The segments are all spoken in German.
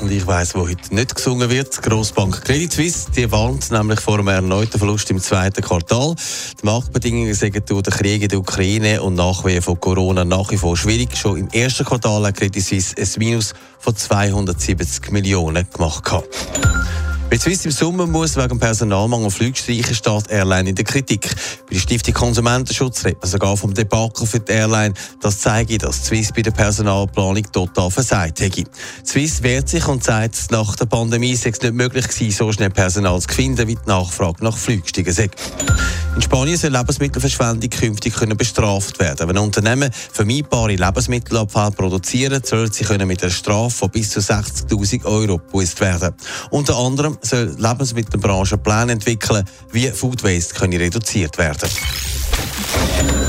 Und ich weiss, wo heute nicht gesungen wird. Die Grossbank Credit Suisse, die warnt nämlich vor einem erneuten Verlust im zweiten Quartal. Die Marktbedingungen sind durch den Krieg in der Ukraine und Nachwehen von Corona nach wie vor schwierig. Schon im ersten Quartal hat Credit Suisse ein Minus von 270 Millionen gemacht. Bei Swiss im Sommer muss wegen Personalmangel Flugstreichen steht Airline in der Kritik. Bei der Stiftung Konsumentenschutz redet man sogar vom Debakel für die Airline. Das zeige, dass Swiss bei der Personalplanung total versagt hätte. Swiss wehrt sich und sagt, nach der Pandemie sei es nicht möglich gewesen, so schnell Personal zu finden, wie die Nachfrage nach Flugsteigen sei. In Spanien soll Lebensmittelverschwendung künftig können bestraft werden. Wenn Unternehmen vermeidbare Lebensmittelabfall produzieren, sollen sie können mit einer Strafe von bis zu 60.000 Euro bewusst werden. Unter anderem soll die Lebensmittelbranche Pläne entwickeln, wie Food Waste können reduziert werden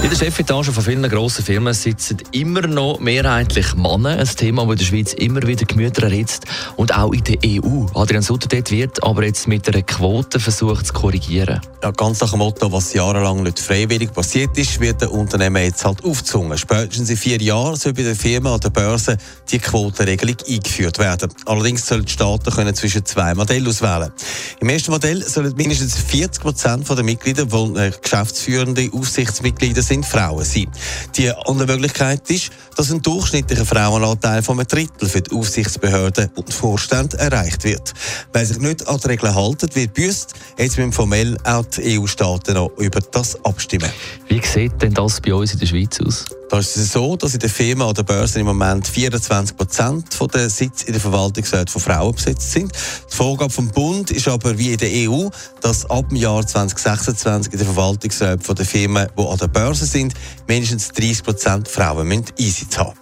in der Chefetage von vielen grossen Firmen sitzen immer noch mehrheitlich Männer. Ein Thema, das in der Schweiz immer wieder Gemüter erhitzt. Und auch in der EU. Adrian Sutter, dort wird aber jetzt mit einer Quote versucht zu korrigieren. Ja, ganz nach dem Motto, was jahrelang nicht freiwillig passiert ist, wird der Unternehmen jetzt halt aufgezwungen. Spätestens in vier Jahren soll bei den Firmen an der Börse die Quotenregelung eingeführt werden. Allerdings sollen die Staaten können zwischen zwei Modellen auswählen. Im ersten Modell sollen mindestens 40 Prozent der Mitglieder, die geschäftsführende Aufsichtsmitglieder sind Frauen sein. Die andere Möglichkeit ist, dass ein durchschnittlicher Frauenanteil von einem Drittel für die Aufsichtsbehörden und Vorstände erreicht wird. Wer sich nicht an die Regeln hält, wird büßt. Jetzt müssen formell auch die EU-Staaten noch über das abstimmen. Wie sieht denn das bei uns in der Schweiz aus? Da ist es so, dass in der Firma oder Börse im Moment 24 Prozent der Sitze in der Verwaltungsräten von Frauen besetzt sind. Die Vorgabe vom Bund ist aber wie in der EU, dass ab dem Jahr 2026 in der Verwaltungsräten der Firmen, die an der Börse sind, mindestens 30 Prozent Frauen müssen Einsitz haben.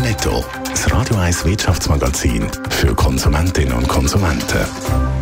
Netto, das Radio 1 Wirtschaftsmagazin für Konsumentinnen und Konsumenten.